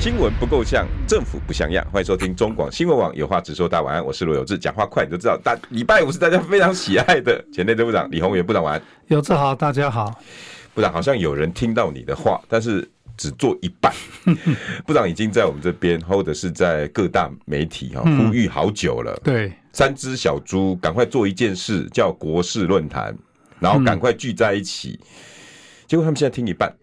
新闻不够像，政府不像样。欢迎收听中广新闻网有话直说。大家晚安，我是罗有志，讲话快你就知道。大礼拜五是大家非常喜爱的前内政部长李鸿源部长晚安。有志好，大家好。部长好像有人听到你的话，但是只做一半。部长已经在我们这边，或者是在各大媒体哈呼吁好久了。对，三只小猪赶快做一件事，叫国事论坛，然后赶快聚在一起。结果他们现在听一半。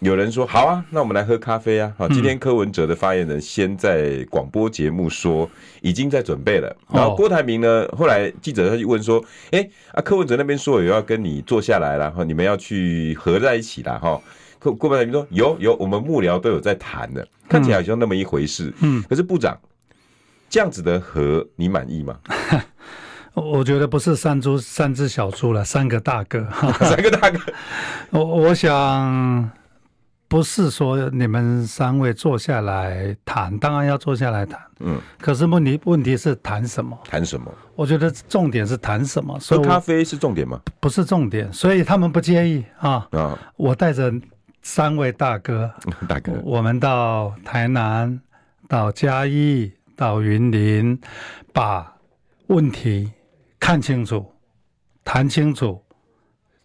有人说好啊，那我们来喝咖啡啊！好，今天柯文哲的发言人先在广播节目说已经在准备了，然后郭台铭呢，后来记者他就问说，哎啊，柯文哲那边说有要跟你坐下来，然后你们要去合在一起了哈。郭郭台铭说有有，我们幕僚都有在谈的，看起来好像那么一回事。嗯，可是部长这样子的和你满意吗？我觉得不是三猪三只小猪了，三个大哥，三个大哥。我我想。不是说你们三位坐下来谈，当然要坐下来谈。嗯，可是问题问题是谈什么？谈什么？我觉得重点是谈什么？喝咖啡是重点吗？不是重点，所以他们不介意啊。啊，我带着三位大哥，大哥，我们到台南、到嘉义、到云林，把问题看清楚、谈清楚、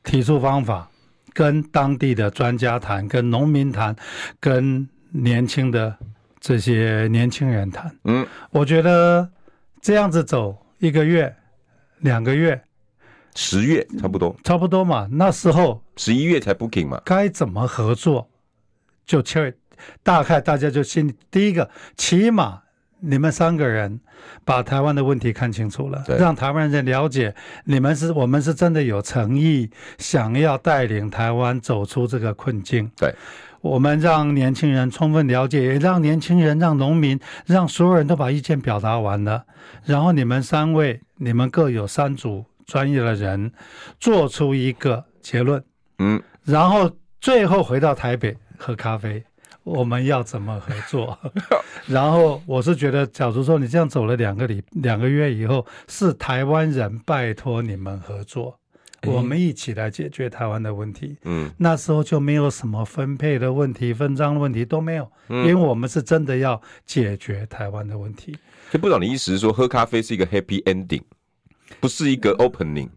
提出方法。跟当地的专家谈，跟农民谈，跟年轻的这些年轻人谈。嗯，我觉得这样子走一个月、两个月、十月差不多，差不多嘛。那时候十一月才 booking 嘛，该怎么合作就切大概大家就心里第一个起码。你们三个人把台湾的问题看清楚了，让台湾人了解你们是我们是真的有诚意，想要带领台湾走出这个困境。对，我们让年轻人充分了解，也让年轻人、让农民、让所有人都把意见表达完了。然后你们三位，你们各有三组专业的人，做出一个结论。嗯，然后最后回到台北喝咖啡。我们要怎么合作？然后我是觉得，假如说你这样走了两个礼两个月以后，是台湾人拜托你们合作，我们一起来解决台湾的问题。嗯，那时候就没有什么分配的问题、分赃的问题都没有，因为我们是真的要解决台湾的问题。就部长你意思是说，喝咖啡是一个 happy ending，不是一个 opening。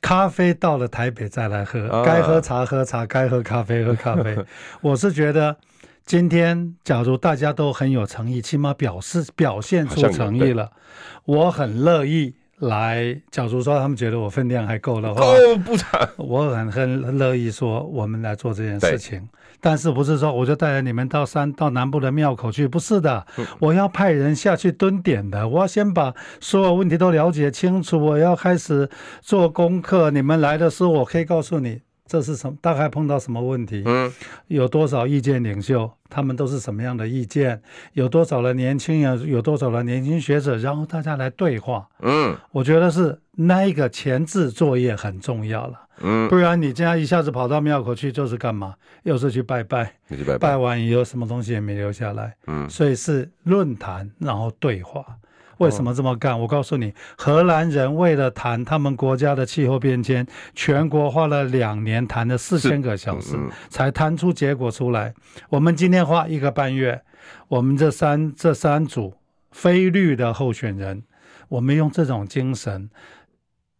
咖啡到了台北再来喝，该喝茶喝茶，该喝咖啡喝咖啡。我是觉得，今天假如大家都很有诚意，起码表示表现出诚意了，我很乐意。来，假如说他们觉得我分量还够的话，够不长。我很很乐意说，我们来做这件事情。但是不是说我就带着你们到山到南部的庙口去？不是的，我要派人下去蹲点的。我要先把所有问题都了解清楚，我要开始做功课。你们来的时候，我可以告诉你。这是什么？大概碰到什么问题？嗯，有多少意见领袖？他们都是什么样的意见？有多少的年轻人？有多少的年轻学者？然后大家来对话。嗯，我觉得是那一个前置作业很重要了。嗯，不然你这样一下子跑到庙口去，就是干嘛？又是去拜拜，拜拜，拜完以后什么东西也没留下来。嗯，所以是论坛，然后对话。为什么这么干？我告诉你，荷兰人为了谈他们国家的气候变迁，全国花了两年，谈了四千个小时，才谈出结果出来。我们今天花一个半月，我们这三这三组非绿的候选人，我们用这种精神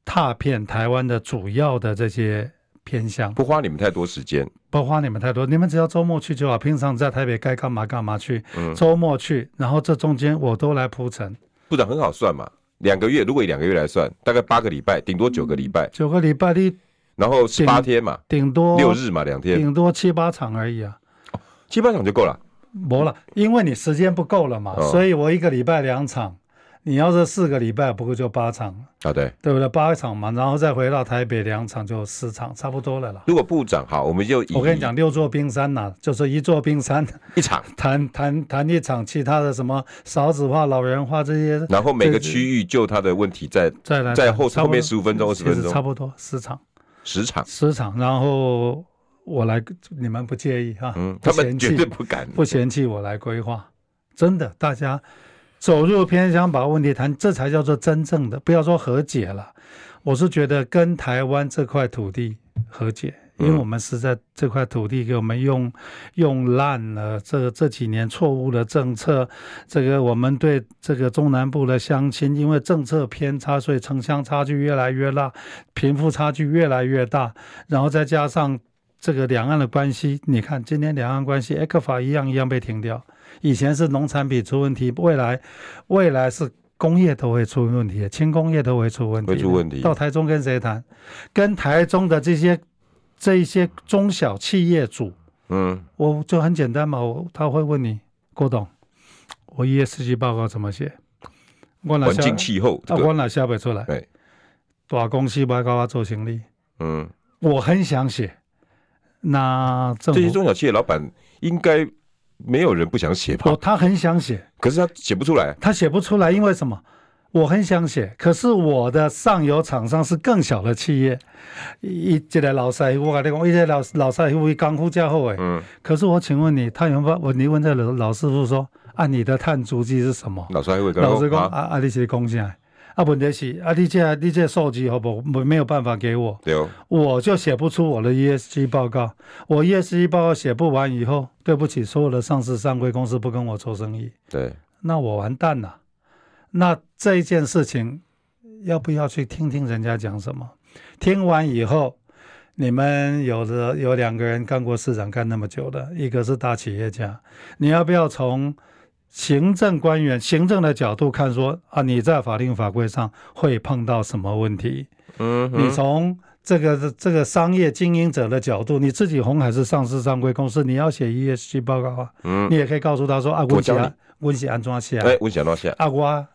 踏遍台湾的主要的这些偏向，不花你们太多时间，不花你们太多，你们只要周末去就好。平常在台北该干嘛干嘛去，周末去，然后这中间我都来铺陈。部长很好算嘛，两个月，如果以两个月来算，大概八个礼拜，顶多九个礼拜，九个礼拜的，然后十八天嘛，顶多六日嘛，两天，顶多七八场而已啊，哦、七八场就够了，没了，因为你时间不够了嘛，哦、所以我一个礼拜两场，你要是四个礼拜，不过就八场啊，对，对不对？八场嘛，然后再回到台北两场，就十场，差不多了啦。如果部长好，我们就我跟你讲，六座冰山呐、啊，就是一座冰山一场 谈谈谈一场，其他的什么少子化、老人化这些，然后每个区域就他的问题再再来在后后面十五分钟、二十分钟，差不多十场，十场，十场，然后我来，你们不介意哈？嗯，他们绝对不敢，不嫌弃我来规划，真的，大家。走入偏乡，把问题谈，这才叫做真正的。不要说和解了，我是觉得跟台湾这块土地和解，因为我们实在这块土地给我们用用烂了。这这几年错误的政策，这个我们对这个中南部的乡亲，因为政策偏差，所以城乡差距越来越大，贫富差距越来越大。然后再加上这个两岸的关系，你看今天两岸关系，ECFA 一样一样被停掉。以前是农产品出问题，未来未来是工业都会出问题，轻工业都会出问题。会出问题。到台中跟谁谈？跟台中的这些这一些中小企业主，嗯，我就很简单嘛，我他会问你，郭董，我 ESG 报告怎么写？环境气候，啊，我哪写不出来？对，大公司不要跟我做行李。嗯，我很想写。那这些中小企业老板应该。没有人不想写吧？哦，他很想写，可是他写不出来。他写不出来，因为什么？我很想写，可是我的上游厂商是更小的企业。一这个老师傅，我跟你讲，一个老老师傅功夫较好诶。嗯。可是我请问你，他有没有我？你问这老老师傅说，啊，你的碳足迹是什么？老师傅老师讲，啊啊，你是讲啥？啊，问题是啊，你这你这数据好不？没没有办法给我，对哦，我就写不出我的 ESG 报告。我 ESG 报告写不完以后，对不起，所有的上市上柜公司不跟我做生意，对，那我完蛋了。那这一件事情要不要去听听人家讲什么？听完以后，你们有的有两个人干过市长干那么久的，一个是大企业家，你要不要从？行政官员、行政的角度看说啊，你在法令法规上会碰到什么问题？嗯，你从这个这个商业经营者的角度，你自己红海是上市上柜公司，你要写 ESG 报告啊。嗯，你也可以告诉他说啊，我写我写安装写，哎，我写安装写啊，我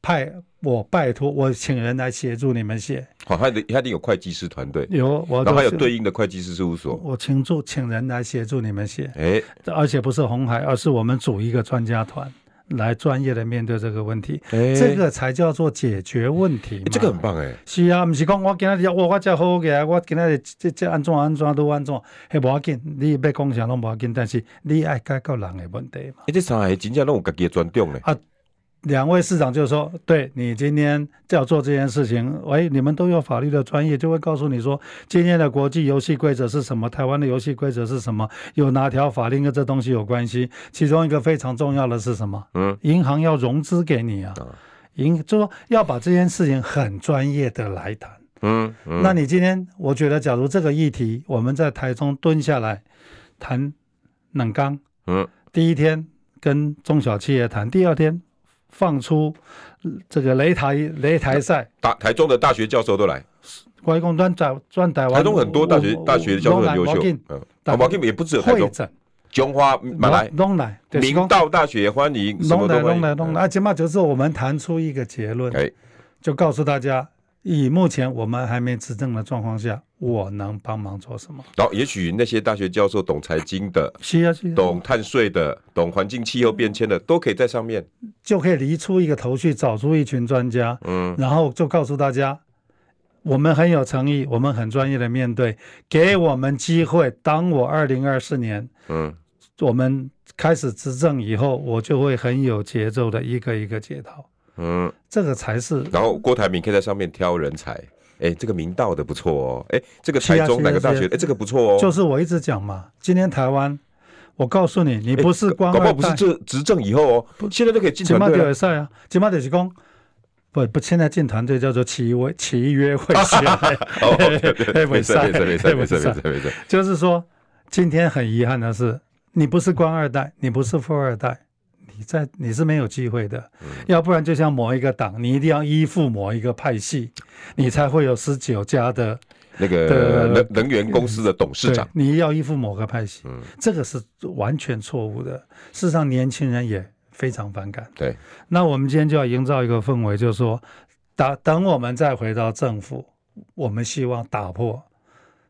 派我拜托我请人来协助你们写。好，他得他得有会计师团队，有我，然后还有对应的会计师事务所。我请助请人来协助你们写，哎，而且不是红海，而是我们组一个专家团来专业的面对这个问题，哎，这个才叫做解决问题。这个很棒哎，是啊，不是讲我今天我我这好嘅，我今天这这安怎安怎都安怎，还无要紧，你要讲啥拢无要紧，但是你爱解决人的问题嘛。哎，这三个真正拢有家己的专长嘞。啊两位市长就说：“对你今天要做这件事情，喂，你们都有法律的专业，就会告诉你说，今天的国际游戏规则是什么，台湾的游戏规则是什么，有哪条法令跟这东西有关系？其中一个非常重要的是什么？嗯，银行要融资给你啊，银就说要把这件事情很专业的来谈。嗯，嗯，那你今天，我觉得，假如这个议题我们在台中蹲下来谈冷钢，嗯，第一天跟中小企业谈，第二天。”放出这个擂台擂台赛，大台中的大学教授都来，外公专台专台湾，台中很多大学大学教授很优秀，嗯，毛金也不只有台中，中华马来。东来，明道大学欢迎，东来东来东来，啊，起码就是我们谈出一个结论，就告诉大家。以目前我们还没执政的状况下，我能帮忙做什么？然后，也许那些大学教授懂财经的，是啊，是啊，懂碳税的，懂环境气候变迁的，都可以在上面，就可以离出一个头绪，找出一群专家，嗯，然后就告诉大家，我们很有诚意，我们很专业的面对，给我们机会。当我二零二四年，嗯，我们开始执政以后，我就会很有节奏的一个一个解套。嗯，这个才是。然后郭台铭可以在上面挑人才，哎，这个明道的不错哦，哎，这个台中哪个大学，哎，这个不错哦。就是我一直讲嘛，今天台湾，我告诉你，你不是官二代，搞不好不是这执政以后哦，现在都可以进团队。金马赛啊，金马就是讲，不不，现在进团队叫做契约契约会选。哦，没事没事没事没事没事没事。就是说，今天很遗憾的是，你不是官二代，你不是富二代。你在你是没有机会的，嗯、要不然就像某一个党，你一定要依附某一个派系，你才会有十九家的那个能能源公司的董事长。你要依附某个派系，嗯、这个是完全错误的。事实上，年轻人也非常反感。对，那我们今天就要营造一个氛围，就是说，等等我们再回到政府，我们希望打破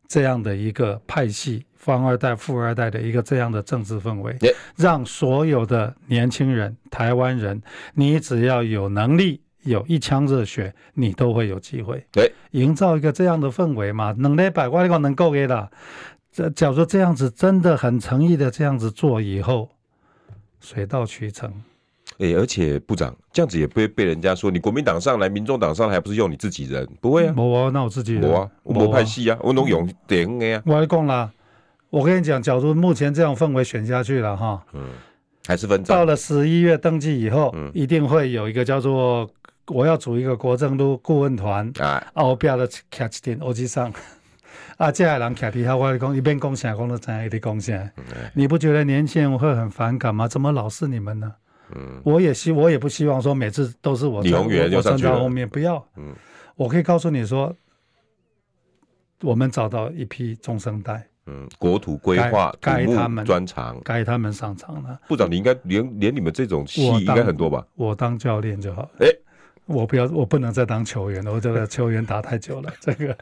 这样的一个派系，官二代、富二代的一个这样的政治氛围，让所有的年轻人、台湾人，你只要有能力。有一腔热血，你都会有机会。对，营造一个这样的氛围嘛，能力百块个能够给的。这假如这样子真的很诚意的这样子做以后，水到渠成。哎、欸，而且部长这样子也不会被人家说你国民党上来，民众党上来还不是用你自己人？不会啊，没啊，那我自己人。我啊，我派系啊，我能用点。我跟你讲啦，我跟你讲，假如目前这样氛围选下去了哈，嗯，还是分到了十一月登记以后，嗯，一定会有一个叫做。我要组一个国政都顾问团，啊，我不要的卡一点欧吉桑，啊，这些人卡底下，我讲一边讲啥，讲到怎样一边讲啥，你不觉得年轻人会很反感吗？怎么老是你们呢？嗯，我也希我也不希望说每次都是我站我站在后面，不要，嗯，我可以告诉你说，我们找到一批中生代，嗯，国土规划该他们专长，该他们上场了。部长，你应该连连你们这种戏应该很多吧？我当教练就好。哎。我不要，我不能再当球员了。我这个 球员打太久了，这个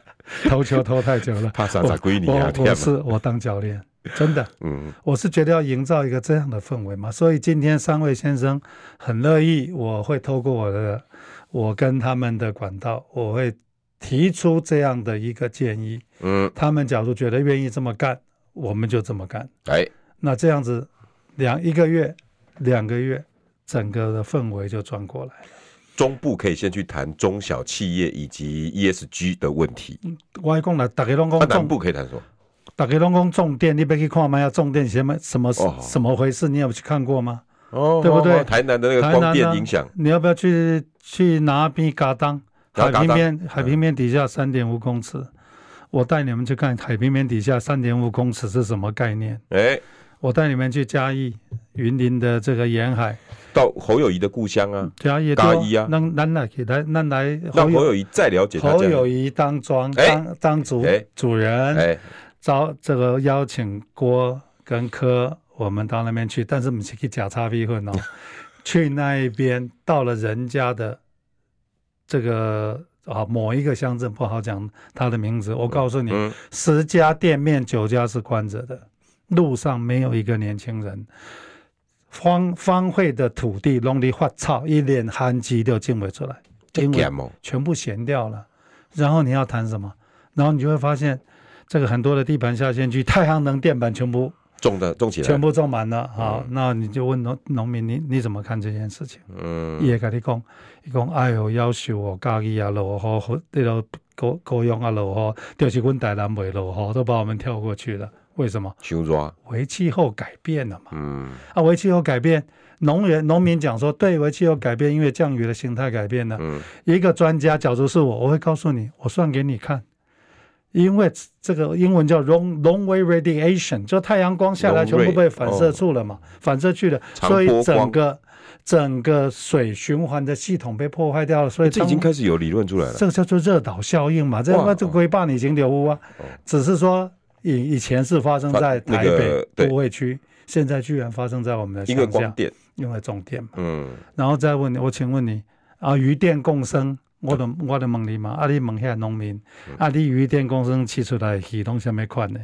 投球投太久了。怕啥子归你啊？我是我当教练，真的。嗯，我是觉得要营造一个这样的氛围嘛。所以今天三位先生很乐意，我会透过我的我跟他们的管道，我会提出这样的一个建议。嗯，他们假如觉得愿意这么干，我们就这么干。哎，那这样子两一个月、两个月，整个的氛围就转过来了。中部可以先去谈中小企业以及 ESG 的问题。我还讲了，大家拢讲。南部可以谈什么？大家拢讲重电，你别去看嘛，要重电什么什么什么回事？你有去看过吗？哦，对不对？台南的那个光电影响，你要不要去去拿边嘎当？海平面海平面底下三点五公尺，我带你们去看海平面底下三点五公尺是什么概念？哎，我带你们去嘉义云林的这个沿海。到侯友谊的故乡啊，嘉义嘉义啊，那那来给他，那来让侯友谊再了解他。侯友谊当庄当当主主人，招这个邀请郭跟柯，我们到那边去，但是我们是去假差逼混哦，去那一边到了人家的这个啊某一个乡镇，不好讲他的名字，我告诉你，十家店面九家是关着的，路上没有一个年轻人。荒荒废的土地，农地发草，一脸寒气就进不出来，因为全部闲掉了。然后你要谈什么？然后你就会发现，这个很多的地盘下线区，太阳能电板全部种的种起来，全部种满了。好，嗯、那你就问农农民，你你怎么看这件事情？嗯，也跟你讲，你讲哎呦，要求我家己啊落雨，这个高高阳啊落雨，就是阮台南袂落雨，都把我们跳过去了。为什么？为气候改变了嘛。嗯，啊，为气候改变，农人农民讲说，对，为气候改变，因为降雨的形态改变了。嗯，一个专家，假如是我，我会告诉你，我算给你看，因为这个英文叫 long long wave radiation，就太阳光下来全部被反射住了嘛，反射去了，所以整个整个水循环的系统被破坏掉了。所以这已经开始有理论出来了，这个叫做热岛效应嘛。这个这个规划已经流污啊，只是说。以以前是发生在台北都会区，现在居然发生在我们的乡下，因为光电，因为种电嘛。嗯，然后再问你，我请问你啊，鱼电共生，我的我的问你嘛，啊，你问下农民，啊，你渔电共生起出来系统什么款的？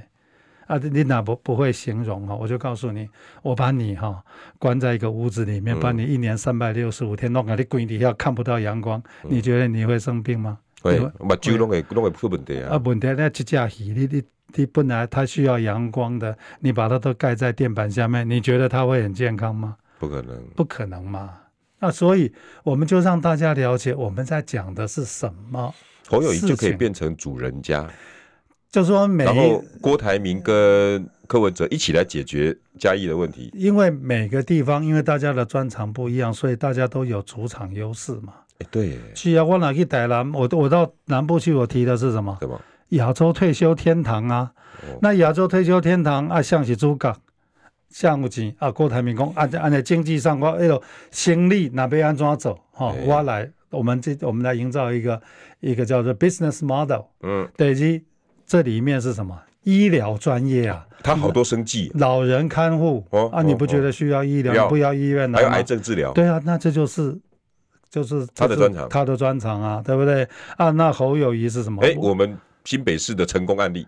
啊，你哪不不会形容哈？我就告诉你，我把你哈关在一个屋子里面，把你一年三百六十五天弄在你柜底下看不到阳光，你觉得你会生病吗？会，目睭拢会拢会出问题啊。啊，问题那这只鱼，你你。你本来它需要阳光的，你把它都盖在电板下面，你觉得它会很健康吗？不可能，不可能嘛。那所以我们就让大家了解我们在讲的是什么。侯友谊就可以变成主人家，就说每然后郭台铭跟柯文哲一起来解决嘉义的问题。因为每个地方，因为大家的专长不一样，所以大家都有主场优势嘛。哎，对。去啊，我哪去台南？我我到南部去，我提的是什么？什么？亚洲退休天堂啊，哦、那亚洲退休天堂啊，像是主角，项目钱啊，郭台铭讲，按按在经济上，我哎呦，行李哪边安怎走？哈、哦，我来，我们这我们来营造一个一个叫做 business model，嗯，等于这里面是什么？医疗专业啊，他好多生计，老人看护哦啊，你不觉得需要医疗？不要医院还有癌症治疗？对啊，那这就是就是他的专长，他的专长啊，对不对？啊，那侯友谊是什么？哎，我们新北市的成功案例。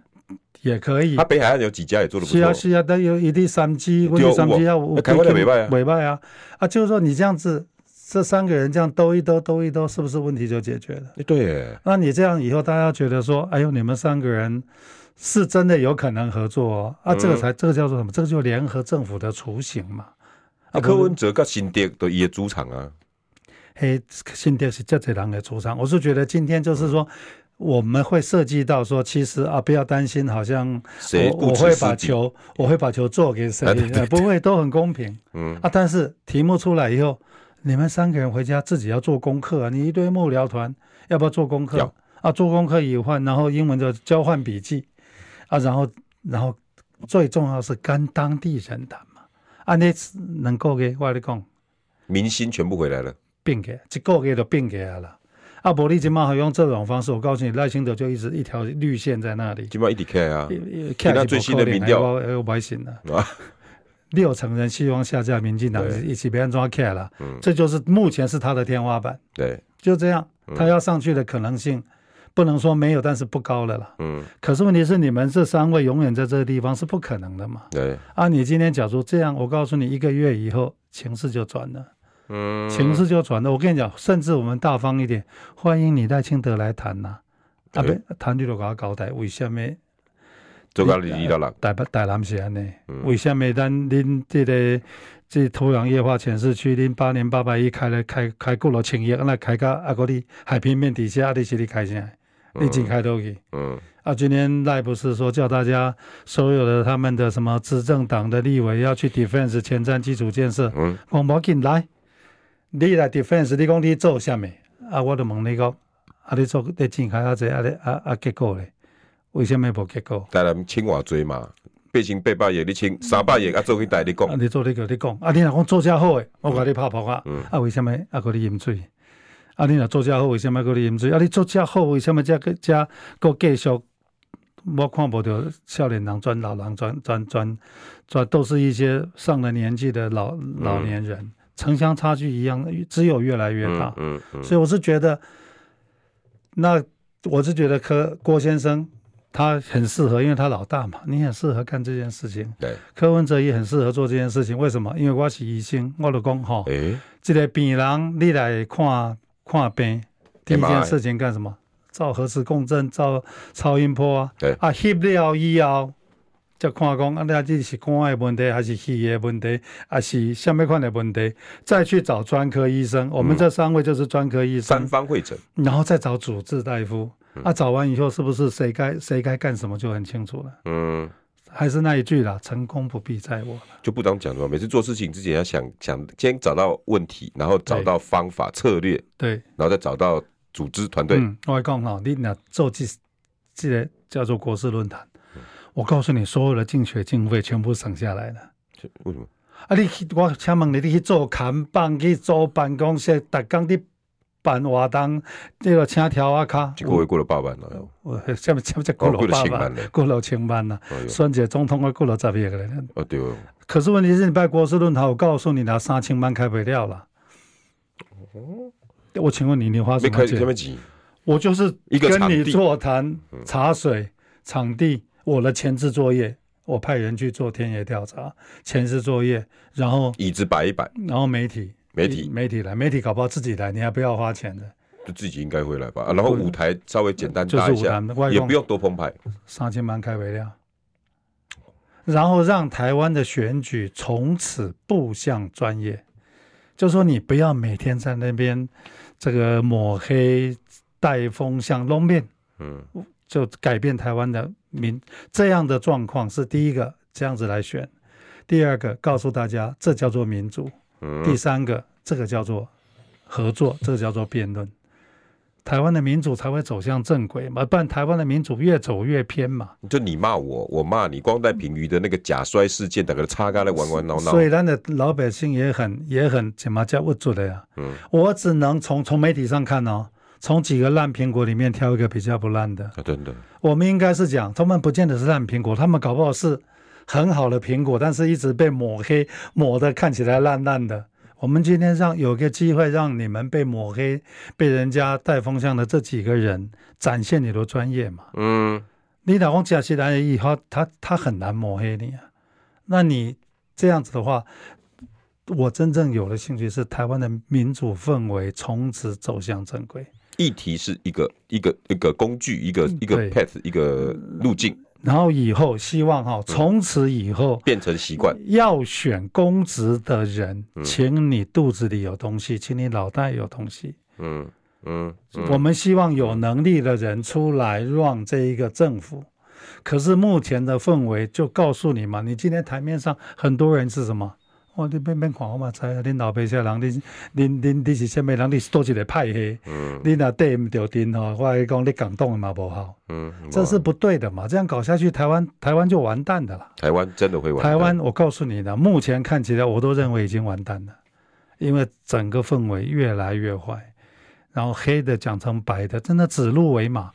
也可以，他北海岸有几家也做的不错。是啊，是啊，但有一地三机，一地三机要我开会的委外啊，啊，啊，就是说你这样子，这三个人这样兜一兜，兜一兜，是不是问题就解决了？对，那你这样以后大家觉得说，哎呦，你们三个人是真的有可能合作哦，啊，这个才这个叫做什么？这个就联合政府的雏形嘛。啊，柯文哲跟新店都也主场啊，嘿，新店是这这两个主场，我是觉得今天就是说。我们会涉及到说，其实啊，不要担心，好像我我会把球，我会把球做给谁？不会，都很公平。嗯啊，但是题目出来以后，你们三个人回家自己要做功课啊。你一堆幕僚团要不要做功课？啊，做功课以后，然后英文就交换笔记啊，然后然后最重要是跟当地人谈嘛。啊，那能够给我来讲，明星全部回来了，变给一个月都变给来了。阿伯利今嘛还用这种方式，我告诉你，赖清德就一直一条绿线在那里。今嘛一直开啊，看他最新的民调，六成人希望下架民进党，一起别人抓开了。嗯，这就是目前是他的天花板。对，就这样，他要上去的可能性不能说没有，但是不高了啦。嗯，可是问题是你们这三位永远在这个地方是不可能的嘛？对，啊，你今天假如这样，我告诉你，一个月以后情势就转了。嗯，情势就转了。我跟你讲，甚至我们大方一点，欢迎你赖清德来谈呐。啊，不，谈就给他交代，为什么？做到你遇到了台北台南是安尼？为什么咱恁这个这土壤液化潜势区，恁八年八百亿开了开开过了千亿，那开个啊个哩海平面底下，你是你开啥？你进开都去。嗯。啊，今天赖不是说叫大家所有的他们的什么执政党的立委要去 defense 前瞻基础建设？嗯。广播进来。你来 defense，你讲你做啥物？啊，我就问你讲，啊，你做你展开啊，济啊，啊啊结果咧？为什么无结果？当然清偌济嘛，八千八百亿你清三百亿啊，做去代你讲。啊，你做你叫你讲，啊，你若讲做遮好诶，我甲你拍拍啊。嗯。啊，为什么啊？搁你饮水？啊，你若做遮好，为什么搁你饮水？啊，你做遮好，为什么遮个遮搁继续？我看不到少年人转老人转转转转，都是一些上了年纪的老老年人。嗯城乡差距一样，只有越来越大。嗯嗯，嗯，所以我是觉得，那我是觉得柯郭先生他很适合，因为他老大嘛，你很适合干这件事情。对，柯文哲也很适合做这件事情。为什么？因为我是医生，我就讲哈，诶，这个病人你来看看病，第一件事情干什么？照核磁共振，照超音波啊。对啊，吸了以后。再看讲，啊，那这是肝的问题，还是肺的问题，还是什么款的问题？再去找专科医生。我们这三位就是专科医生，三方会诊，然后再找主治大夫。啊，找完以后是不是谁该谁该干什么就很清楚了？嗯，还是那一句啦，成功不必在我。就不当讲了，每次做事情之前要想想，先找到问题，然后找到方法策略，对，然后再找到组织团队。嗯，我讲哈，你那做这这个叫做国事论坛。我告诉你，所有的竞选经费全部省下来了。为什么？啊，你去我请问你，你去做看板，去做办公室，逐工的办活动，这个请条啊卡，一个月过了八万了。我下面下面再过了八万，过了千万了。选举总统我过了十亿个人。哦对哦。可是问题是你办国事论坛，我告诉你，拿三千万开不了了。哦。我请问你，你花什么钱？我就是跟你座谈、茶水、场地。我的前置作业，我派人去做田野调查，前置作业，然后椅子摆一摆，然后媒体，媒体，媒体来，媒体搞不好自己来，你还不要花钱的，就自己应该会来吧。然后舞台稍微简单搭一下，也不用多澎湃，三千万开为料，然后让台湾的选举从此步向专业，就说你不要每天在那边这个抹黑带风向弄面，嗯。就改变台湾的民这样的状况是第一个这样子来选，第二个告诉大家这叫做民主，嗯、第三个这个叫做合作，这个叫做辩论，台湾的民主才会走向正轨嘛，不然台湾的民主越走越偏嘛。就你骂我，我骂你，光带评语的那个假摔事件，大家擦干来玩玩闹闹。所以咱的老百姓也很也很怎么叫不住的呀？嗯，我只能从从媒体上看哦。从几个烂苹果里面挑一个比较不烂的。啊，对的。我们应该是讲，他们不见得是烂苹果，他们搞不好是很好的苹果，但是一直被抹黑，抹得看起来烂烂的。我们今天让有个机会让你们被抹黑、被人家带风向的这几个人展现你的专业嘛？嗯，你老公假期来以后，他他很难抹黑你啊。那你这样子的话，我真正有的兴趣是台湾的民主氛围从此走向正轨。议题是一个一个一个工具，一个一个 path，一个路径。然后以后希望哈，从此以后变成习惯。要选公职的人，请你肚子里有东西，请你脑袋有东西。嗯嗯，我们希望有能力的人出来让这一个政府。可是目前的氛围就告诉你嘛，你今天台面上很多人是什么？哦，你别别看我嘛，知啊！恁老爸些人，你你你你是啥物人？你是多一个派系。嗯。你若对唔着阵吼，我来讲你港动的嘛不好。嗯。这是不对的嘛，这样搞下去，台湾台湾就完蛋的了。台湾真的会完蛋。台湾，我告诉你的，目前看起来，我都认为已经完蛋了，因为整个氛围越来越坏，然后黑的讲成白的，真的指鹿为马。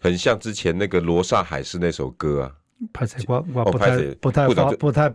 很像之前那个罗刹海市那首歌啊。拍谢我我不太不太发不太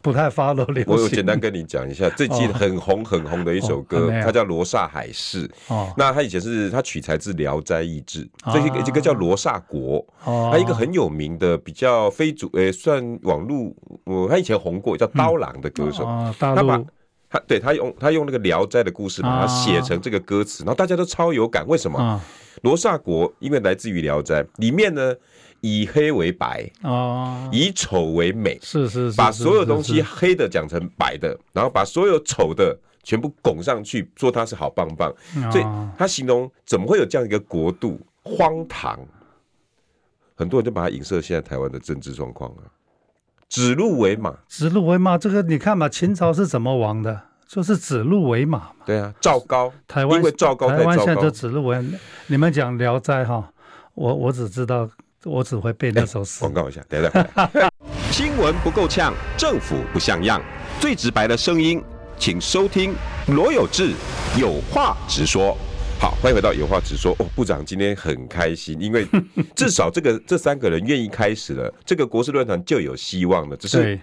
不太发了流行。我有简单跟你讲一下，最近很红很红的一首歌，它叫《罗刹海市》。哦，那它以前是它取材自《聊斋异志》，这个这个叫罗刹国。哦，它一个很有名的比较非主诶算网络，我他以前红过叫刀郎的歌手。他把他对他用他用那个《聊斋》的故事把它写成这个歌词，然后大家都超有感。为什么？罗刹国因为来自于《聊斋》里面呢。以黑为白哦，以丑为美，是是是，把所有东西黑的讲成白的，然后把所有丑的全部拱上去，说它是好棒棒。所以他形容怎么会有这样一个国度荒唐？很多人就把它影射现在台湾的政治状况啊，指鹿为马，指鹿为马。这个你看嘛，秦朝是怎么亡的？就是指鹿为马嘛。对啊，赵高，台湾因为赵高台湾现在就指鹿为。你们讲聊斋哈，我我只知道。我只会背那首诗。广告一下，等一下。新闻不够呛，政府不像样，最直白的声音，请收听罗有志有话直说。好，欢迎回到有话直说。哦，部长今天很开心，因为 至少这个这三个人愿意开始了，这个国事论坛就有希望了。只是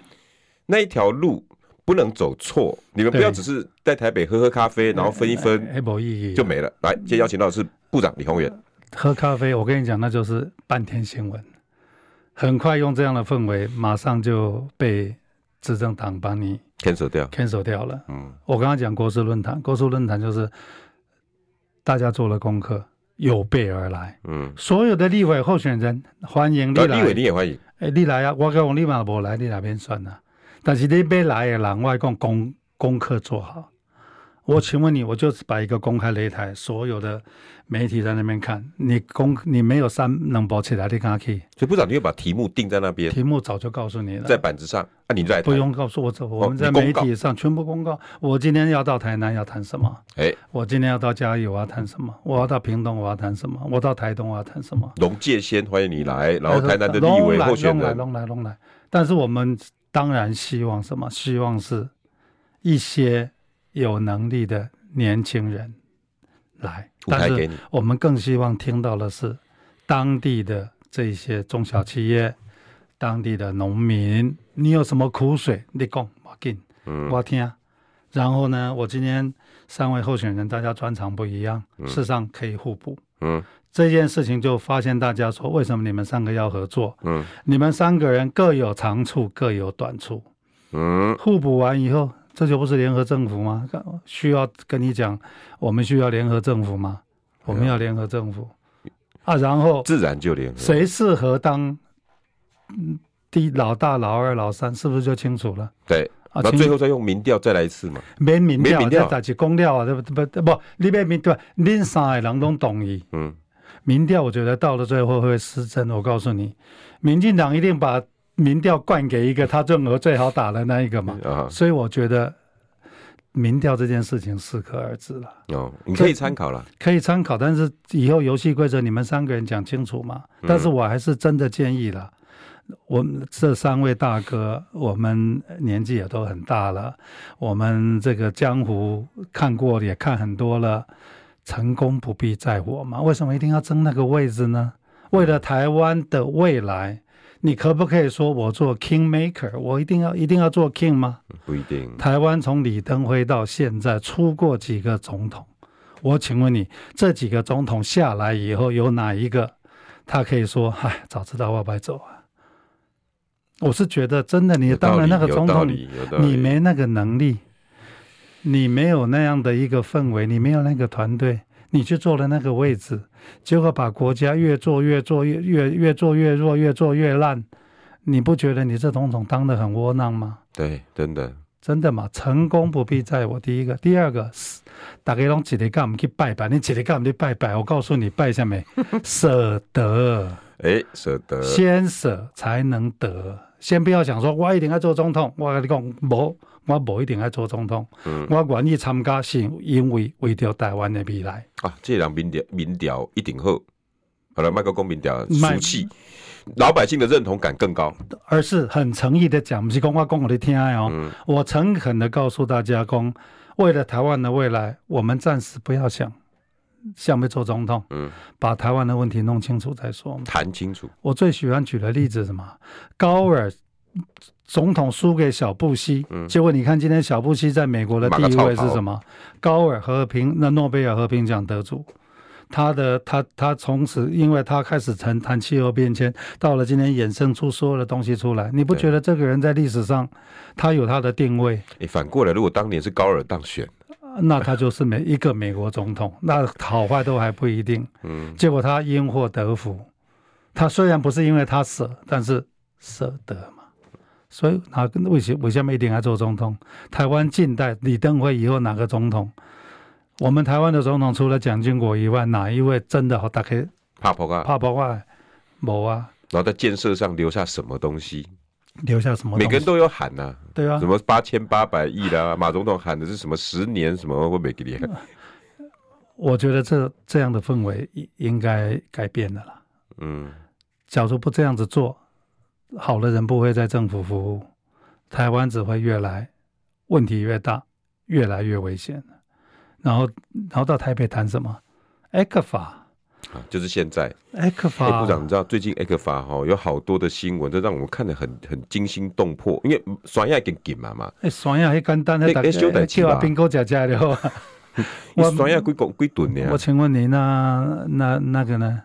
那一条路不能走错，你们不要只是在台北喝喝咖啡，然后分一分，没意义，就没了。来，今天邀请到的是部长李宏源。喝咖啡，我跟你讲，那就是半天新闻。很快用这样的氛围，马上就被执政党帮你 cancel 掉，cancel 掉了。嗯，我刚刚讲国事论坛，国事论坛就是大家做了功课，有备而来。嗯，所有的立委候选人欢迎你来，立委你也欢迎。哎、欸，你来啊！我讲你嘛不来，你哪边算呢？但是你别来的人，我讲功功课做好。我请问你，我就是摆一个公开擂台，所有的媒体在那边看你公，你没有三能保起来的，刚刚可以。所以部长，你又把题目定在那边？题目早就告诉你了，在板子上。那、啊、你在，不用告诉我，这我们在媒体上全部公告。我今天要到台南要谈什么？哎，我今天要到嘉义我要谈什么？我要到屏东我要谈什么？我到台东我要谈什么？龙界先欢迎你来，然后台南的立委候选人，龙来龙来龙来。但是我们当然希望什么？希望是一些有能力的。年轻人来，但是我们更希望听到的是当地的这些中小企业、当地的农民，你有什么苦水，你讲我紧，我听。然后呢，我今天三位候选人，大家专长不一样，事实上可以互补。嗯，这件事情就发现大家说，为什么你们三个要合作？嗯，你们三个人各有长处，各有短处。嗯，互补完以后。这就不是联合政府吗？需要跟你讲，我们需要联合政府吗？我们要联合政府啊，然后自然就联合。谁适合当第老大、老二、老三，是不是就清楚了？对啊，那最后再用民调再来一次嘛？没民调，民调是公调啊，对不不不，你别民调，恁三个人都同意。嗯，民调我觉得到了最后会失真。我告诉你，民进党一定把。民调灌给一个他认为最好打的那一个嘛，所以我觉得民调这件事情适可而止了。哦，你可以参考了，可以参考，但是以后游戏规则你们三个人讲清楚嘛。但是我还是真的建议了，我们这三位大哥，我们年纪也都很大了，我们这个江湖看过也看很多了。成功不必在我嘛？为什么一定要争那个位置呢？为了台湾的未来，你可不可以说我做 king maker？我一定要一定要做 king 吗？不一定。台湾从李登辉到现在出过几个总统？我请问你，这几个总统下来以后，有哪一个他可以说：“哎，早知道我白走啊？”我是觉得真的，你当了那个总统，你没那个能力，你没有那样的一个氛围，你没有那个团队。你去坐了那个位置，结果把国家越做越做越越越做越弱，越做越烂。你不觉得你这总统当得很窝囊吗？对，真的，真的嘛？成功不必在我。第一个，第二个，大家拢一日干唔去拜拜，你一日干唔去拜拜？我告诉你，拜下没？舍得。哎，舍得。先舍才能得。先不要想说，我一定要做总统。我跟你讲，无。我不一定要做总统，嗯、我愿意参加，是因为为了台湾的未来。啊，这人民调民调一定好，好了，麦克公民调俗气，老百姓的认同感更高，而是很诚意的讲，不是讲我讲我的天哦，嗯、我诚恳的告诉大家，讲为了台湾的未来，我们暂时不要想想要做总统，嗯，把台湾的问题弄清楚再说，谈清楚。我最喜欢举的例子是什么？高尔。总统输给小布希，嗯、结果你看今天小布希在美国的地位是什么？高尔和平，那诺贝尔和平奖得主，他的他他从此因为他开始谈谈气候变迁，到了今天衍生出所有的东西出来，你不觉得这个人在历史上他有他的定位？你、反过来，如果当年是高尔当选，那他就是每一个美国总统，那好坏都还不一定。嗯，结果他因祸得福，他虽然不是因为他舍，但是舍得。所以，哪为什为什么一定要做总统？台湾近代李登辉以后哪个总统？我们台湾的总统除了蒋经国以外，哪一位真的好打开怕破啊？怕破啊？没啊？然后在建设上留下什么东西？留下什么？每个人都有喊呐、啊，对啊，什么八千八百亿啦？马总统喊的是什么十年什么？我没给你。我觉得这这样的氛围应该改变了啦。嗯，假如不这样子做。好的人不会在政府服务，台湾只会越来问题越大，越来越危险。然后，然后到台北谈什么？ECFA 啊，就是现在 ECFA、欸。部长，你知道最近 ECFA 哈有好多的新闻，都让我们看得很很惊心动魄。因为酸亚跟紧嘛嘛，哎，酸亚很简单，那大家去把冰糕夹夹 的话，我酸亚几公几吨呢？我请问你，那那那个呢？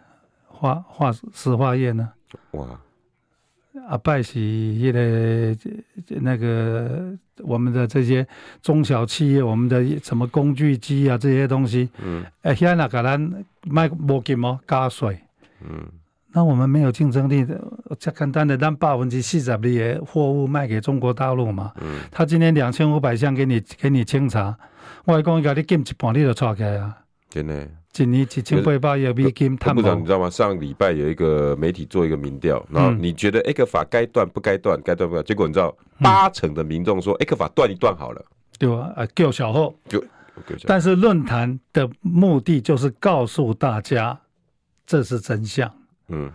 化化石化业呢？哇！啊，拜是那个那个我们的这些中小企业，我们的什么工具机啊这些东西，嗯，哎，现在那个咱卖无金哦加税，嗯，那我们没有竞争力的，这简单的，咱百分之四十的货物卖给中国大陆嘛，嗯，他今天两千五百箱给你给你清查，我讲一个你减一半你就错开啊，真的。今年几千八百亿美金，部长你知道吗？上礼拜有一个媒体做一个民调，然后你觉得 ECFA 该断不该断？该断不断？结果你知道，八成的民众说 ECFA 断一断好了，对吧？啊，救小后，就，但是论坛的目的就是告诉大家，这是真相。嗯，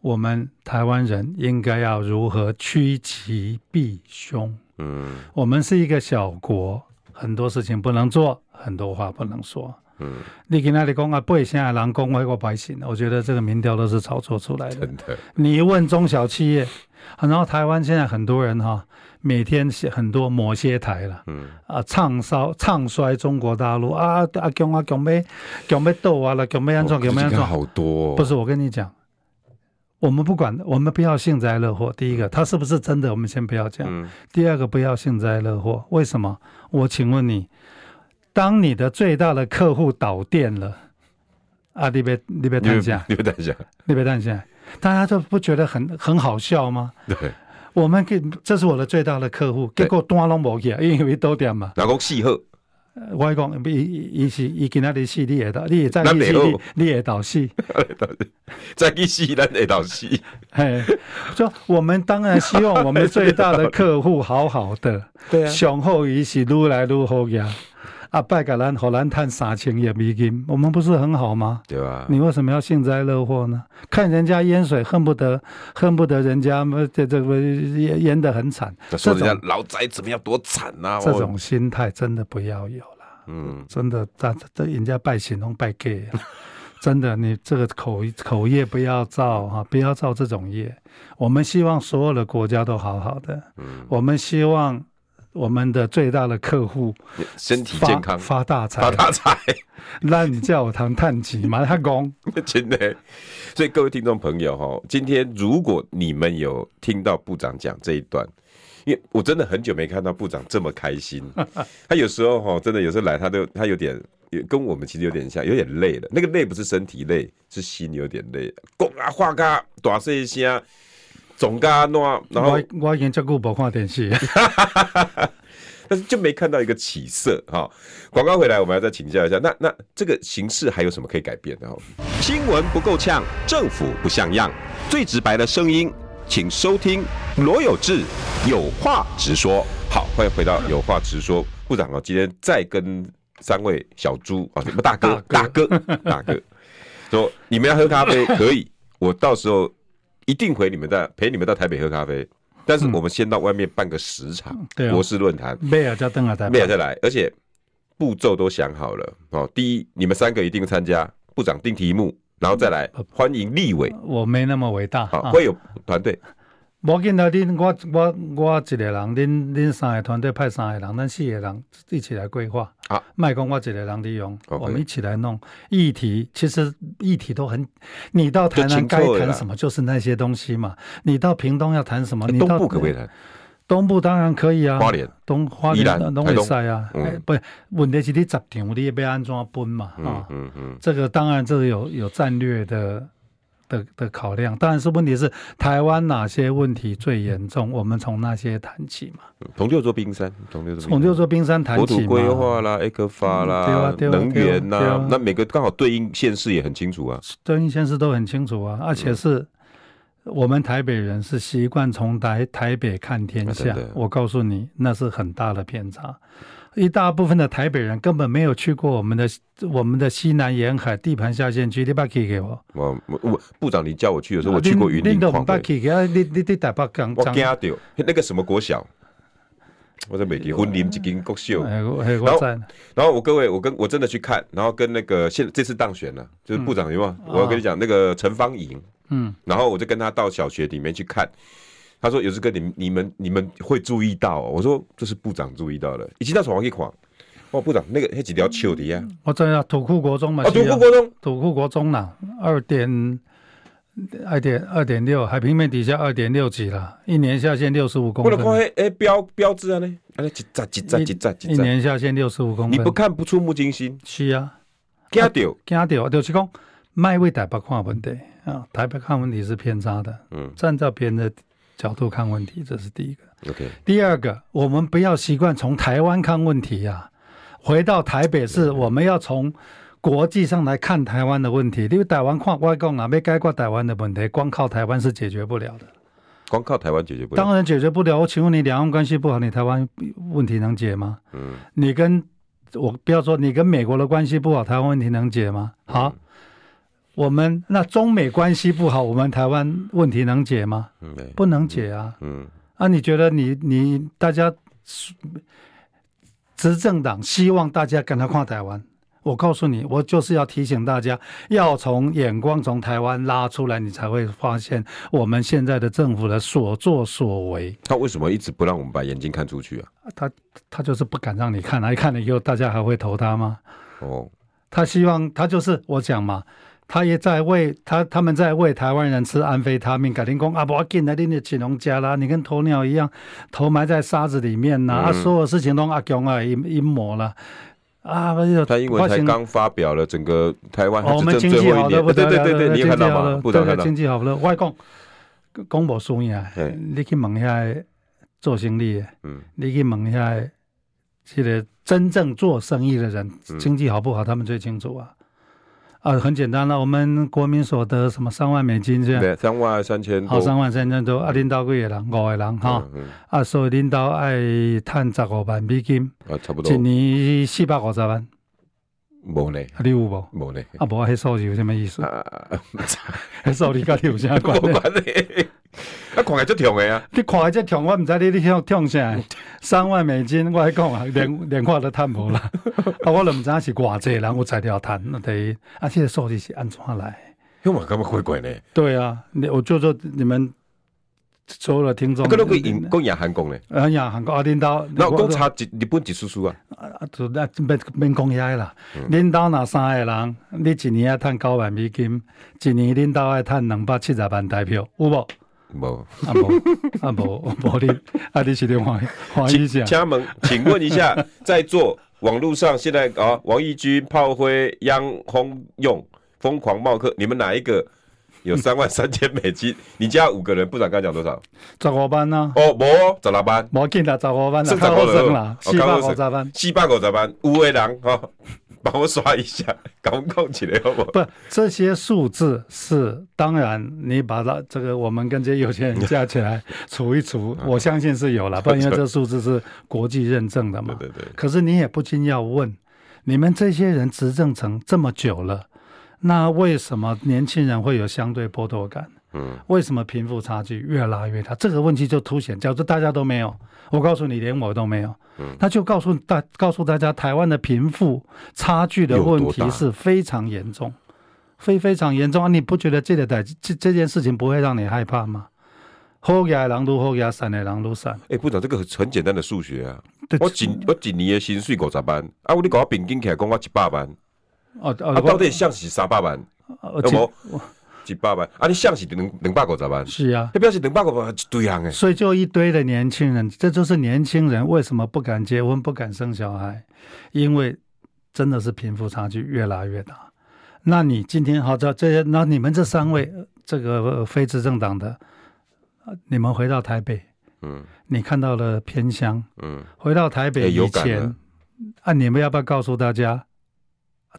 我们台湾人应该要如何趋吉避凶？嗯，我们是一个小国，很多事情不能做，很多话不能说。嗯，你跟那里讲啊，不会现在人讲外国百姓，我觉得这个民调都是炒作出来的。真的，你问中小企业，然后台湾现在很多人哈，每天很多某些台了，嗯啊，唱烧唱衰中国大陆啊啊，强啊强咩强咩斗啊了，强咩安装强咩安装，好多。不是我跟你讲，我们不管，我们不要幸灾乐祸。第一个，他是不是真的，我们先不要讲。嗯、第二个，不要幸灾乐祸。为什么？我请问你。当你的最大的客户倒店了，啊，你别你别担心，你别担心，你别担心，大家都不觉得很很好笑吗？对，我们给这是我的最大的客户，结果断拢无去，因为导电嘛。老公四号，我讲伊伊是伊今仔日死，你会导，你再去死，你你会导死，再去死，咱会导死。嘿，就我们当然希望 我们最大的客户好好的，对啊，雄厚伊是愈来愈好呀。啊，拜个兰，荷兰探三千也美金，我们不是很好吗？对吧？你为什么要幸灾乐祸呢？看人家淹水，恨不得恨不得人家这这个淹淹得很惨。说人家老宅怎么样多惨啊？这种心态真的不要有了。嗯，真的，这这人家拜神龙拜 gay 啊，真的，你这个口口业不要造哈，不要造这种业。我们希望所有的国家都好好的，嗯，我们希望我们的最大的客户身体健康，发大财，发大财。那你叫我谈叹气，马上讲，真的。所以各位听众朋友哈，今天如果你们有听到部长讲这一段，因为我真的很久没看到部长这么开心。他有时候哈，真的有时候来，他都他有点跟我们其实有点像，有点累了。那个累不是身体累，是心有点累。讲啊话嘎大声声，总嘎乱。然后我我已经这久不看电视。但是就没看到一个起色哈。广告回来，我们要再请教一下，那那这个形式还有什么可以改变的？哈，新闻不够呛，政府不像样，最直白的声音，请收听罗有志有话直说。好，欢迎回到有话直说，部长啊，今天再跟三位小猪啊，什么大哥、大哥、大哥，说你们要喝咖啡 可以，我到时候一定回你们的，陪你们到台北喝咖啡。但是我们先到外面办个十场国事论坛，没有再登啊，没有再来，而且步骤都想好了哦。第一，你们三个一定参加，部长定题目，然后再来欢迎立委。我没那么伟大，好，会有团队。无紧要，恁我我我一个人，恁恁三个团队派三个人，咱四个人一起来规划。啊，卖讲我一个人利用.我们一起来弄议题。其实议题都很，你到台南该谈什么就是那些东西嘛。你到屏东要谈什么？你到东部可不可以谈？东部当然可以啊。花莲、东花莲、东北赛啊，嗯、不，问题是你十场，你也要安怎分嘛？啊，嗯嗯，嗯，这个当然这个有有战略的。的的考量，当然是问题是台湾哪些问题最严重，我们从那些谈起嘛。从六座冰山，从六座从六座冰山谈起嘛。国土规划啦埃克法啦，对啊，对啊，能源呐、啊啊，那每个刚好对应县市也很清楚啊。对应县市都很清楚啊，而且是我们台北人是习惯从台台北看天下，我告诉你，那是很大的偏差。一大部分的台北人根本没有去过我们的我们的西南沿海地盘下线区，你把去给我。我我部长，你叫我去的时候，我去过云林。你都不去给啊？你你你台北刚。我惊到那个什么国小，我在美墘云林一间国小。然后然后我各位，我跟我真的去看，然后跟那个现这次当选了，就是部长有没有？我要跟你讲那个陈芳莹，嗯，然后我就跟他到小学里面去看。他说：“有志哥，你、你们、你们会注意到、哦。”我说：“这是部长注意到的。”已经到床上一晃，哦，部长，那个那几条球的呀？我知道土库国中嘛，啊，土库国中，土库国中啦，二点二点二点六，海平面底下二点六几了，一年下限六十五公分。不能看哎标标志啊呢？哎，几扎几扎几扎几扎？一年下限六十五公分，你不看不触目惊心。是啊，惊掉惊掉，就是讲卖为台北看问题啊，台北看问题是偏差的。嗯，站在别人的。角度看问题，这是第一个。OK，第二个，我们不要习惯从台湾看问题呀、啊。回到台北市，我们要从国际上来看台湾的问题。因为台湾跨外共啊，没解决台湾的问题，光靠台湾是解决不了的。光靠台湾解决不了，当然解决不了。我请问你，两岸关系不好，你台湾问题能解吗？嗯，你跟我不要说，你跟美国的关系不好，台湾问题能解吗？好。嗯我们那中美关系不好，我们台湾问题能解吗？不能解啊。嗯，啊，你觉得你你大家执政党希望大家跟他跨台湾？我告诉你，我就是要提醒大家，要从眼光从台湾拉出来，你才会发现我们现在的政府的所作所为。他为什么一直不让我们把眼睛看出去啊？他他就是不敢让你看，来看了以后，大家还会投他吗？哦，他希望他就是我讲嘛。他也在为他，他们在喂台湾人吃安非他命。改天讲啊，不要紧来，你的青龙家啦，你跟鸵鸟一样，头埋在沙子里面呐、嗯。啊，所有事情都阿强啊阴阴谋了啊！他英文才刚发表了，整个台湾、哦、我们经济好的不得了，对对对，你看到吗？不得了，经济好不了。我讲讲无输赢，你去问一下做生意的，嗯，你去问一下这个真正做生意的人，经济好不好，他们最清楚啊。啊，很简单了，我们国民所得什么三万美金这样，对，三万三千，好，三万三千多，啊，领导几个人，五个人哈、啊，所以领导爱赚十五万美金，啊，差不多，一年四百五十万，无呢，啊，你有无？无呢，啊，无，迄数字有什么意思？啊，迄数字跟你有啥关系？啊，他看起来就痛的啊！你看起来就痛，我唔知你你痛痛啥？三万美金，我来讲啊，连连我都趁无啦。啊，我都唔知是偌济人有材料赚，那得啊，这个数字是安怎来？因为我感觉怪怪呢。对啊，你我就说你们。所有的听众，搁都可以讲亚韩讲咧，啊亚韩讲啊，领导，那讲差一日本一叔叔啊，啊就那免免讲遐啦。领导若三个人，你一年要趁九万美金，一年领导要趁两百七十万台票，有无？无，啊无，啊无，无你，啊你是点欢欢喜一下？请问，请问一下，在座网络上现在啊，王义军、炮灰、央轰用疯狂冒客，你们哪一个？有三万 三千美金，你家五个人，部长刚讲多少？十五班呢？哦，无十六班，无紧啦，十五万，四百五十万，四百五十班，四百五十班，五个人哈，帮我刷一下，赶快起来好不好？不，这些数字是当然，你把它这个我们跟这些有钱人加起来 除一除，我相信是有了，不然因为这数字是国际认证的嘛。对对对。可是你也不禁要问，你们这些人执政成这么久了。那为什么年轻人会有相对剥夺感？嗯，为什么贫富差距越拉越大？这个问题就凸显，假如大家都没有，我告诉你，连我都没有，嗯，那就告诉大告诉大家，台湾的贫富差距的问题是非常严重，非非常严重啊！你不觉得这个代这这件事情不会让你害怕吗？好野狼都好野，散的狼都散。哎，部长，这个很简单的数学啊！我几我几年的薪水五十万，啊，我你给我平均起来讲我一百万。哦，啊，到底像是三百万，有无？几百万？啊，你像是两两百五十万？是啊，你表示两百五十万一堆人诶。所以就一堆的年轻人，这就是年轻人为什么不敢结婚、不敢生小孩，因为真的是贫富差距越来越大。那你今天好这这些，那你们这三位这个非执政党的，你们回到台北，嗯，你看到了偏乡，嗯，回到台北以前，啊，你们要不要告诉大家？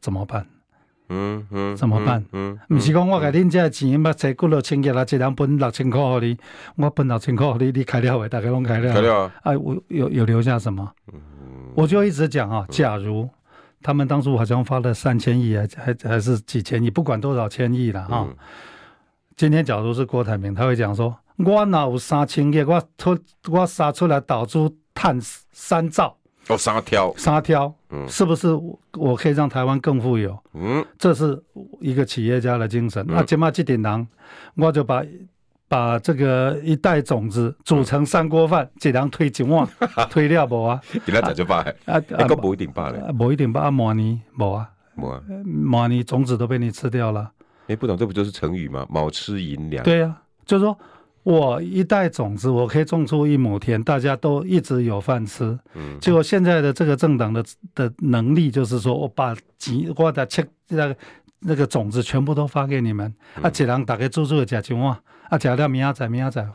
怎么办？嗯嗯，怎么办？嗯，不是讲我给恁这钱，要才几落千几啦，一人分六千块给你，我分六千块给你，你开了未？大家拢开了。开了啊！哎，我有有留下什么？嗯，我就一直讲啊，假如他们当初好像发了三千亿，还还还是几千亿，不管多少千亿了哈。今天假如是郭台铭，他会讲说：我哪有三千亿？我出我杀出来导出碳三兆。哦，沙挑，沙挑，嗯，是不是我可以让台湾更富有？嗯，这是一个企业家的精神。那起码这点囊，我就把把这个一袋种子煮成三锅饭，这样推几碗，推了不啊？给他打就罢了，啊，一个不一定罢了，不一定罢啊，马尼不啊，不啊，马尼种子都被你吃掉了。哎，不懂，这不就是成语吗？卯吃银两。对呀，就是说。我一袋种子，我可以种出一亩田，大家都一直有饭吃。嗯，结果现在的这个政党的的能力，就是说我把几我的切那个那个种子全部都发给你们，嗯、啊，一人大家做做的吃一碗，啊，吃了明仔载明仔载。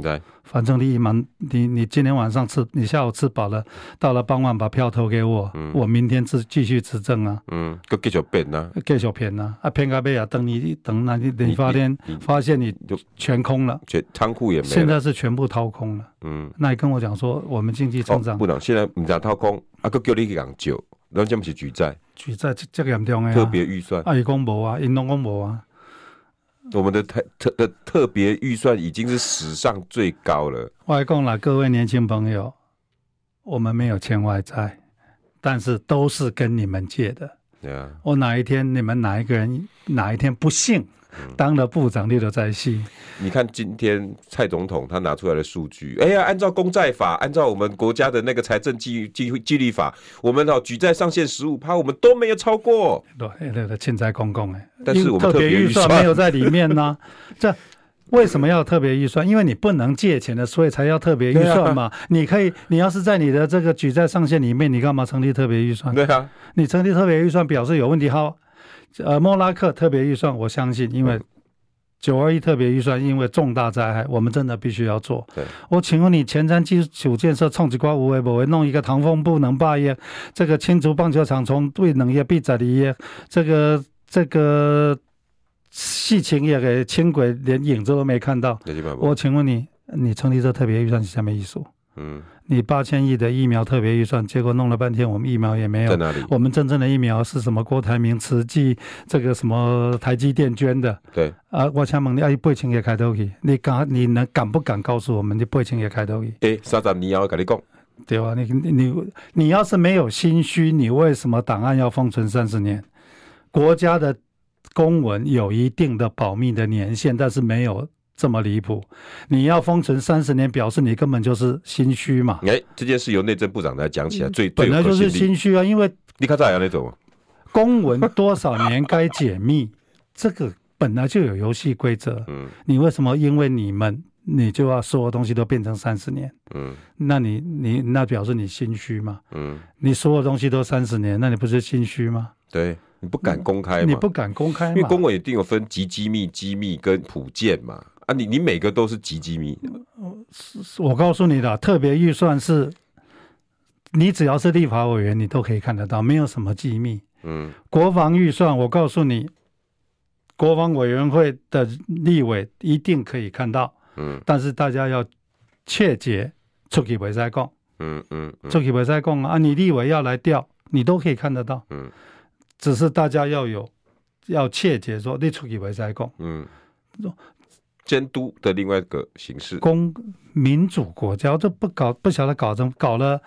对，反正你满你你今天晚上吃，你下午吃饱了，到了傍晚把票投给我，嗯、我明天继继续执政啊。嗯，搁继续骗呐，继续骗呐，啊骗个背啊，等你等那你你发现发现你就全空了，全仓库也没，现在是全部掏空了。嗯，那你跟我讲说，我们经济成长、哦、不能，现在唔只掏空，啊，搁叫你去讲救，那这不是举债？举债这这个严重的、啊，特别预算，啊，伊讲无啊，因拢讲无啊。我们的特特的特别预算已经是史上最高了。外公啦，各位年轻朋友，我们没有欠外债，但是都是跟你们借的。对啊，我哪一天你们哪一个人哪一天不幸？当了部长，你都在戏。你看今天蔡总统他拿出来的数据，哎呀，按照公债法，按照我们国家的那个财政纪纪纪律法，我们哦举债上限十五趴，我们都没有超过。对，对对，欠债公共哎，但是我们特别预算没有在里面呢、啊。这为什么要特别预算？因为你不能借钱的，所以才要特别预算嘛。啊、你可以，你要是在你的这个举债上限里面，你干嘛成立特别预算？对啊，你成立特别预算表示有问题。好。呃，莫拉克特别预算，我相信，因为九二一特别预算，因为重大灾害，我们真的必须要做。对，我请问你，前瞻基础建设冲击瓜无为不为，弄一个唐风不能罢业，这个青竹棒球场从未能业必在离业，这个这个戏情也给轻轨连影子都没看到。我请问你，你成立这特别预算是什么意思？嗯，你八千亿的疫苗特别预算，结果弄了半天，我们疫苗也没有。在哪里？我们真正的疫苗是什么？郭台铭、慈济这个什么台积电捐的？对啊，我请问你，啊，八千亿开多少？你敢？你能敢不敢告诉我们，你八千亿开多少？哎，三十年后跟你讲，对吧？你你你要是没有心虚，你为什么档案要封存三十年？国家的公文有一定的保密的年限，但是没有。这么离谱，你要封存三十年，表示你根本就是心虚嘛？哎，这件事由内政部长来讲起来，最本来就是心虚啊，因为你看这样那种公文多少年该解密，这个本来就有游戏规则。嗯，你为什么因为你们你就要所有东西都变成三十年？嗯，那你你那表示你心虚嘛？嗯，你所有东西都三十年，那你不是心虚吗？对，你不敢公开嘛？你不敢公开，因为公文一定有分极机密、机密跟普件嘛。啊，你你每个都是极机密。我告诉你的特别预算是，你只要是立法委员，你都可以看得到，没有什么机密。嗯，国防预算，我告诉你，国防委员会的立委一定可以看到。嗯，但是大家要切结出去不再讲。嗯嗯，出去不再讲啊，你立委要来调，你都可以看得到。嗯，只是大家要有要切结说你出去不再讲。嗯。监督的另外一个形式，公民主国家这不搞不晓得搞成搞了，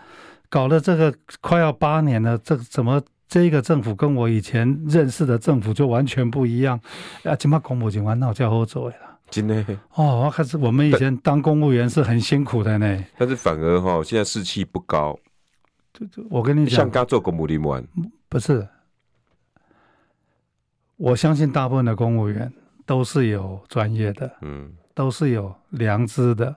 搞了这个快要八年了，这怎么这个政府跟我以前认识的政府就完全不一样？啊，起码公务员玩闹交好做了，真的哦，我开始我们以前当公务员是很辛苦的呢，但是反而哈，现在士气不高。我跟你讲，像刚做公务员，不是，我相信大部分的公务员。都是有专业的，嗯，都是有良知的。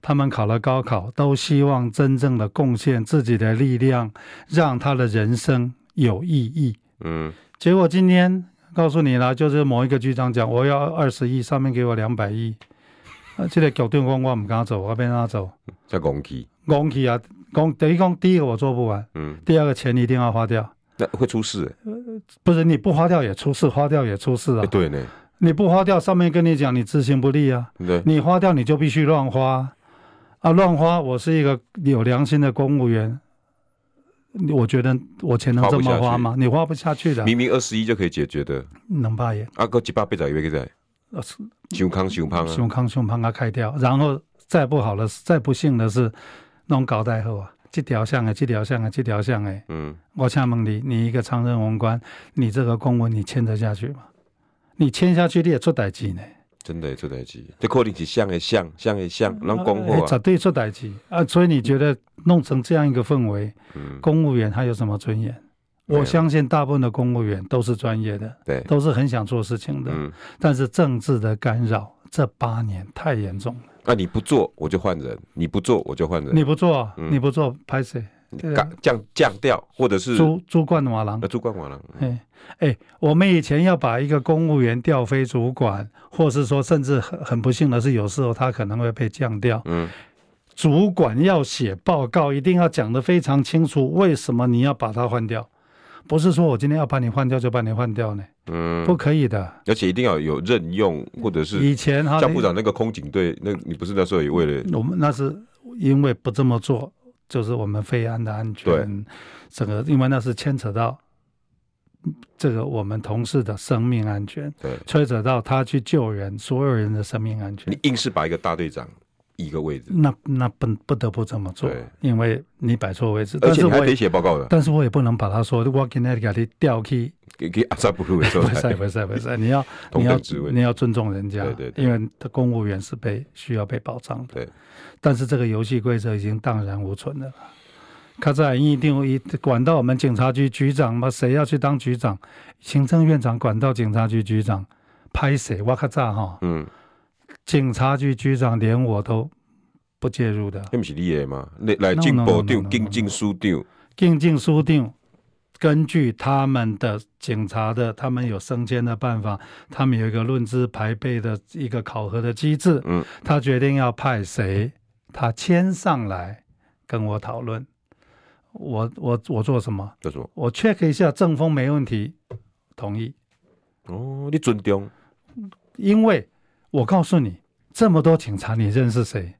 他们考了高考，都希望真正的贡献自己的力量，让他的人生有意义。嗯，结果今天告诉你了，就是某一个局长讲，我要二十亿，上面给我两百亿。啊，这个决定我我唔敢走，我边他走？在公期，公期啊，公等于讲第一个我做不完，嗯，第二个钱一定要花掉，那会出事，欸。呃，不是你不花掉也出事，花掉也出事啊。欸，对呢。你不花掉，上面跟你讲你执行不力啊。对，你花掉你就必须乱花啊，乱花。我是一个有良心的公务员，我觉得我钱能这么花吗？你花不下去的。明明二十一就可以解决的，能吧也。啊，个几百倍在一个在，胸康胸胖啊，胸康胸胖啊，开掉。然后再不好的，再不幸的是，弄搞代后啊，这条项啊，这条项啊，这条项哎。嗯。我请问你，你一个常任文官，你这个公文你签得下去吗？你签下去，你也出代志呢？真的出代志，这可能是像的像，像的像，能讲话，绝对出代志啊！所以你觉得弄成这样一个氛围，嗯，公务员还有什么尊严？嗯、我相信大部分的公务员都是专业的，对，都是很想做事情的。嗯，但是政治的干扰这八年太严重了。那、啊、你不做，我就换人；你不做，我就换人。你不做，嗯、你不做，拍谁？降降降调，或者是主主管瓦郎，主管瓦郎。哎哎，我们以前要把一个公务员调非主管，或是说甚至很很不幸的是，有时候他可能会被降调。嗯，主管要写报告，一定要讲得非常清楚，为什么你要把他换掉？不是说我今天要把你换掉就把你换掉呢？嗯，不可以的。而且一定要有任用，或者是以前哈，江部长那个空警队，那你不是那时候也为了我们那是因为不这么做。就是我们飞安的安全，整个因为那是牵扯到这个我们同事的生命安全，对，牵扯到他去救人，所有人的生命安全。你硬是把一个大队长一个位置，那那不不得不这么做，因为你摆错位置，而且你还得写报告的。但是我也不能把他说，我给那给你调去，给给阿萨布鲁的时候，不是不是不是，你要你要你要尊重人家，对对对，因为他公务员是被需要被保障的，对。但是这个游戏规则已经荡然无存了。卡在一定一管到我们警察局局长嘛？谁要去当局长？行政院长管到警察局局长，拍谁？我卡在哈？嗯，警察局局长连我都不介入的。那不是你的吗？来来进部长、警政署长、警政署长，根据他们的警察的，他们有升迁的办法，他们有一个论资排辈的一个考核的机制。嗯，他决定要派谁？他签上来跟我讨论，我我我做什么？做什么？我 check 一下政风没问题，同意。哦，你尊重？因为我告诉你，这么多警察，你认识谁？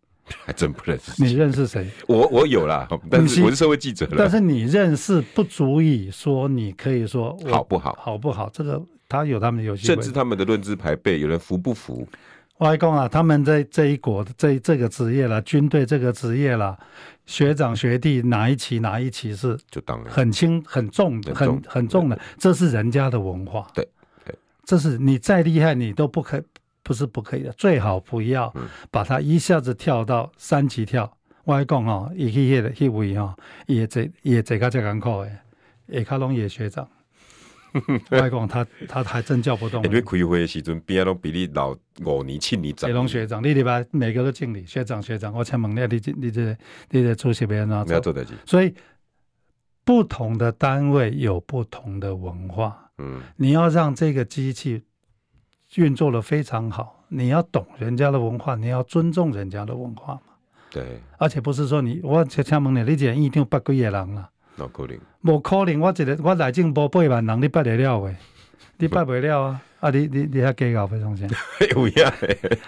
还 真不认识。你认识谁？我我有啦，但是我是社会记者。但是你认识不足以说你可以说好不好？好不好？这个他有他们的游戏，甚至他们的论资排辈，有人服不服？外公啊，他们在这一国的这这个职业了，军队这个职业了，学长学弟哪一期哪一期是就当然很轻很重的很很很重的，这是人家的文化。对对，这是你再厉害，你都不可不是不可以的，最好不要把他一下子跳到三级跳。外公哦，一去那个那位啊，也这也这个这艰苦诶，也卡拢也学长。外公他他还真叫不动。因为开会的时阵，边都比你老五年、七年长。叶龙学长，你礼拜每个都敬礼，学长学长，我请问你，你你这你这出席别人啊？没有做得起。所以不同的单位有不同的文化。嗯，你要让这个机器运作的非常好，你要懂人家的文化，你要尊重人家的文化嘛。对。而且不是说你我请请问你，你这一定八几个人了？不可能，无可能！我一个我内政部八万人，你办得了未？你办不了啊！啊，你你你还计较非常钱？有呀，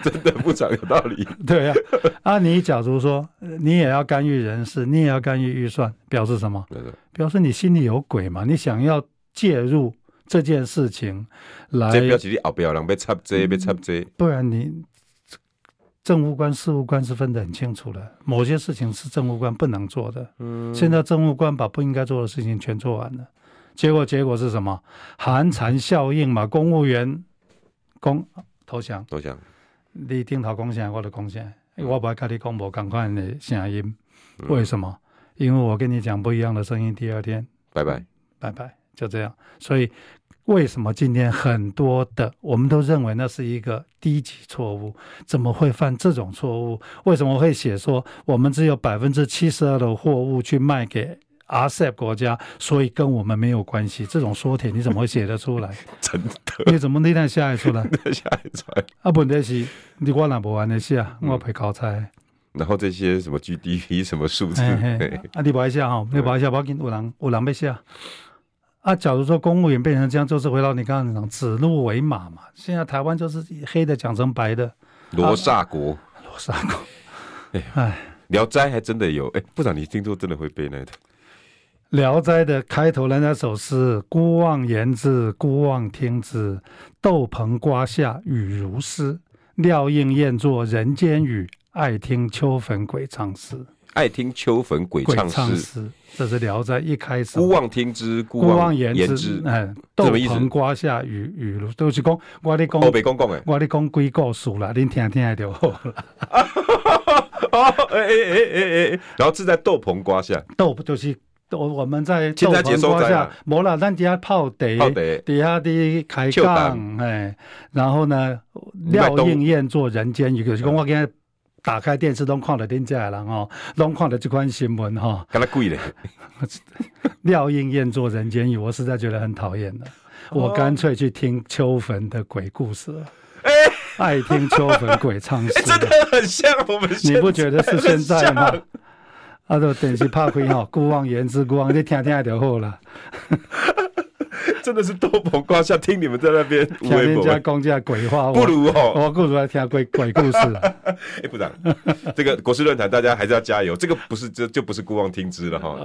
真的不讲有道理。对啊，啊，你假如说你也要干预人事，你也要干预预算，表示什么？表示你心里有鬼嘛？你想要介入这件事情来？这表示你后边有人要插这，要插这，不然你。政务官、事务官是分得很清楚的，某些事情是政务官不能做的。嗯，现在政务官把不应该做的事情全做完了，结果结果是什么？寒蝉效应嘛，公务员公投降，投降，你顶头贡献，我的贡献，我不爱跟你讲无同款的声音，为什么？因为我跟你讲不一样的声音，第二天。拜拜。拜拜，就这样，所以。为什么今天很多的我们都认为那是一个低级错误？怎么会犯这种错误？为什么会写说我们只有百分之七十二的货物去卖给 RCEP 国家，所以跟我们没有关系？这种说帖你怎么会写得出来？真的？你怎么那天写得出来？写得出来？啊，问题是你我哪不玩的事啊？我陪考差。然后这些什么 GDP 什么数字？啊，你不爱写哈？你不爱写，不要紧，有人有人要写。啊，假如说公务员变成这样，就是回到你刚刚讲指鹿为马嘛。现在台湾就是黑的讲成白的，罗刹国，罗刹国。哎哎，聊斋还真的有哎，部长你听说真的会背那个？聊斋的开头人家首诗：姑妄言之，孤妄听之。豆棚瓜下雨如丝，料应厌作人间雨。爱听秋坟鬼唱诗。爱听秋坟鬼唱诗，这是《聊斋》一开始。姑妄听之，姑妄言之。哎，豆棚瓜下雨雨露，都是讲我咧讲。我别讲讲诶，我咧讲鬼故事啦，恁听听就好了。哎哎哎哎哎，然后是在豆棚瓜下，豆就是我我们在豆棚瓜下，无啦，咱底下泡茶，底下的开杠，哎，然后呢，廖应燕做人间语，就是讲我今日。打开电视都看到恁家人哦，拢看到这款新闻哈。干那贵嘞？料应厌作人间语，我实在觉得很讨厌了。我干脆去听秋坟的鬼故事爱听秋坟鬼唱诗，真的很像我们。你不觉得是现在吗？啊，都电视拍开哈，孤妄言之，孤妄你听听就好了。真的是豆棚瓜下，听你们在那边听人家讲这鬼话，不如哦，我不如来听鬼鬼故事。哎，部长，这个国事论坛大家还是要加油，这个不是这就不是孤妄听之了哈。